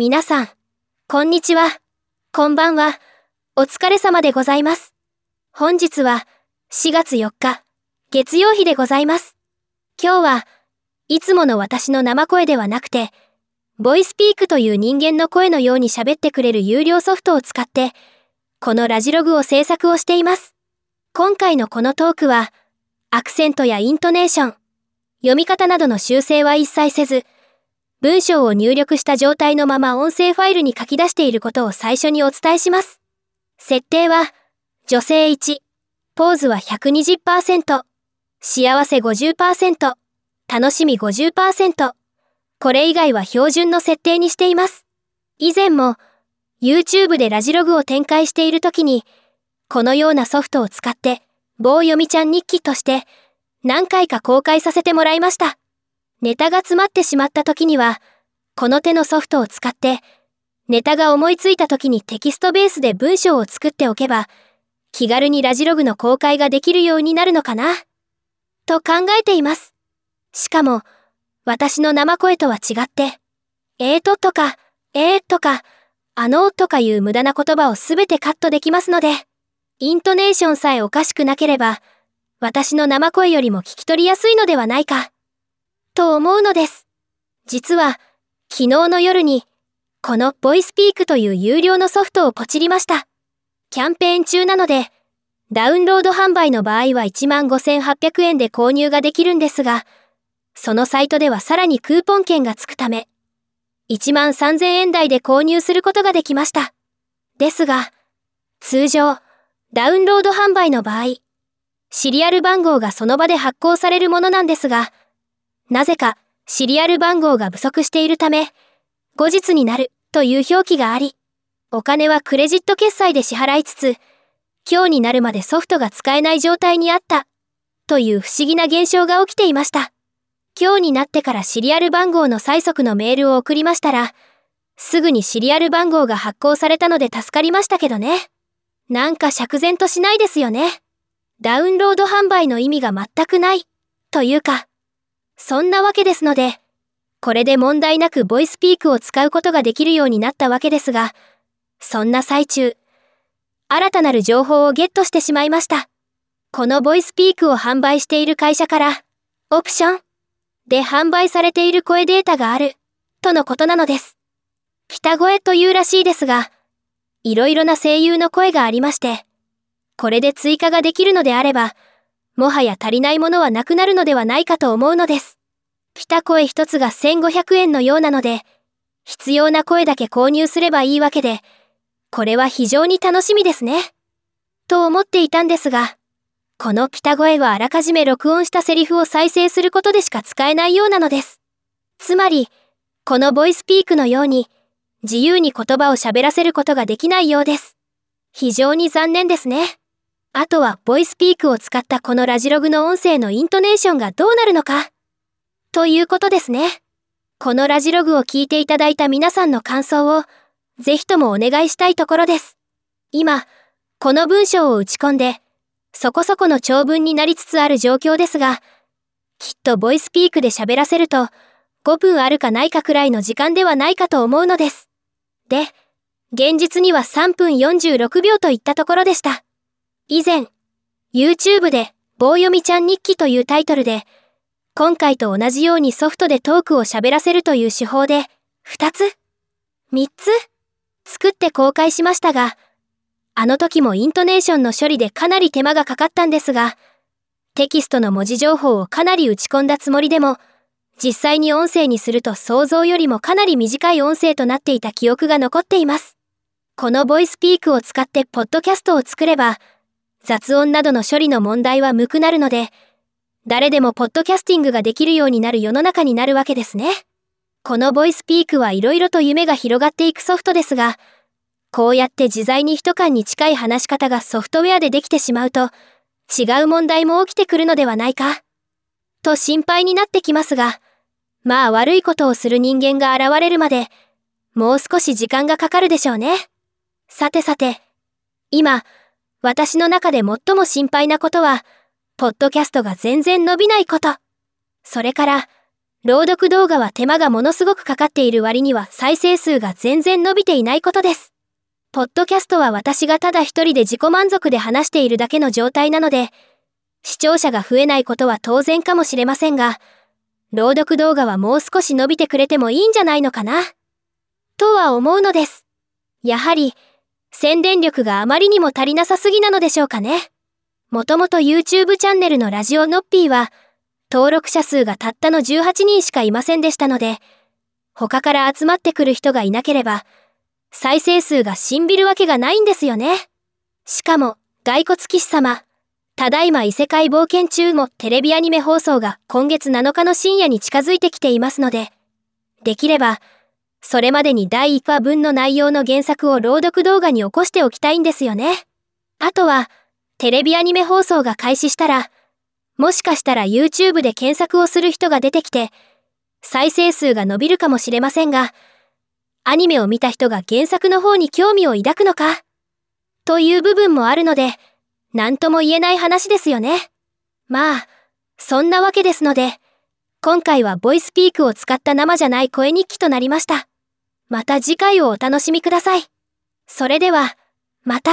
皆さん、こんにちは。こんばんは。お疲れ様でございます。本日は4月4日、月曜日でございます。今日はいつもの私の生声ではなくて、ボイスピークという人間の声のように喋ってくれる有料ソフトを使って、このラジログを制作をしています。今回のこのトークは、アクセントやイントネーション、読み方などの修正は一切せず、文章を入力した状態のまま音声ファイルに書き出していることを最初にお伝えします。設定は、女性1、ポーズは120%、幸せ50%、楽しみ50%。これ以外は標準の設定にしています。以前も、YouTube でラジログを展開している時に、このようなソフトを使って、棒読みちゃん日記として、何回か公開させてもらいました。ネタが詰まってしまった時には、この手のソフトを使って、ネタが思いついた時にテキストベースで文章を作っておけば、気軽にラジログの公開ができるようになるのかな、と考えています。しかも、私の生声とは違って、えーととか、えーとか、あのとかいう無駄な言葉をすべてカットできますので、イントネーションさえおかしくなければ、私の生声よりも聞き取りやすいのではないか。と思うのです。実は、昨日の夜に、このボイスピークという有料のソフトをポチりました。キャンペーン中なので、ダウンロード販売の場合は15,800円で購入ができるんですが、そのサイトではさらにクーポン券がつくため、13,000円台で購入することができました。ですが、通常、ダウンロード販売の場合、シリアル番号がその場で発行されるものなんですが、なぜかシリアル番号が不足しているため、後日になるという表記があり、お金はクレジット決済で支払いつつ、今日になるまでソフトが使えない状態にあった、という不思議な現象が起きていました。今日になってからシリアル番号の催促のメールを送りましたら、すぐにシリアル番号が発行されたので助かりましたけどね。なんか釈然としないですよね。ダウンロード販売の意味が全くない、というか、そんなわけですので、これで問題なくボイスピークを使うことができるようになったわけですが、そんな最中、新たなる情報をゲットしてしまいました。このボイスピークを販売している会社から、オプションで販売されている声データがある、とのことなのです。北声というらしいですが、いろいろな声優の声がありまして、これで追加ができるのであれば、もはや足りないものはなくなるのではないかと思うのです。ピタ声一つが1500円のようなので、必要な声だけ購入すればいいわけで、これは非常に楽しみですね。と思っていたんですが、このピタ声はあらかじめ録音したセリフを再生することでしか使えないようなのです。つまり、このボイスピークのように、自由に言葉を喋らせることができないようです。非常に残念ですね。あとはボイスピークを使ったこのラジログの音声のイントネーションがどうなるのか。ということですね。このラジログを聞いていただいた皆さんの感想を、ぜひともお願いしたいところです。今、この文章を打ち込んで、そこそこの長文になりつつある状況ですが、きっとボイスピークで喋らせると、5分あるかないかくらいの時間ではないかと思うのです。で、現実には3分46秒といったところでした。以前、YouTube で棒読みちゃん日記というタイトルで、今回と同じようにソフトでトークを喋らせるという手法で、2つ ?3 つ作って公開しましたが、あの時もイントネーションの処理でかなり手間がかかったんですが、テキストの文字情報をかなり打ち込んだつもりでも、実際に音声にすると想像よりもかなり短い音声となっていた記憶が残っています。このボイスピークを使ってポッドキャストを作れば、雑音などの処理の問題は無くなるので、誰でもポッドキャスティングができるようになる世の中になるわけですね。このボイスピークはいろいろと夢が広がっていくソフトですが、こうやって自在に人間に近い話し方がソフトウェアでできてしまうと、違う問題も起きてくるのではないか、と心配になってきますが、まあ悪いことをする人間が現れるまで、もう少し時間がかかるでしょうね。さてさて、今、私の中で最も心配なことは、ポッドキャストが全然伸びないこと。それから、朗読動画は手間がものすごくかかっている割には再生数が全然伸びていないことです。ポッドキャストは私がただ一人で自己満足で話しているだけの状態なので、視聴者が増えないことは当然かもしれませんが、朗読動画はもう少し伸びてくれてもいいんじゃないのかな？とは思うのです。やはり、宣伝力があまりにも足りなさすぎなのでしょうかね。もともと YouTube チャンネルのラジオのっぴーは、登録者数がたったの18人しかいませんでしたので、他から集まってくる人がいなければ、再生数がしんびるわけがないんですよね。しかも、骸骨騎士様、ただいま異世界冒険中もテレビアニメ放送が今月7日の深夜に近づいてきていますので、できれば、それまでに第1話分の内容の原作を朗読動画に起こしておきたいんですよね。あとは、テレビアニメ放送が開始したら、もしかしたら YouTube で検索をする人が出てきて、再生数が伸びるかもしれませんが、アニメを見た人が原作の方に興味を抱くのかという部分もあるので、何とも言えない話ですよね。まあ、そんなわけですので、今回はボイスピークを使った生じゃない声日記となりました。また次回をお楽しみください。それでは、また。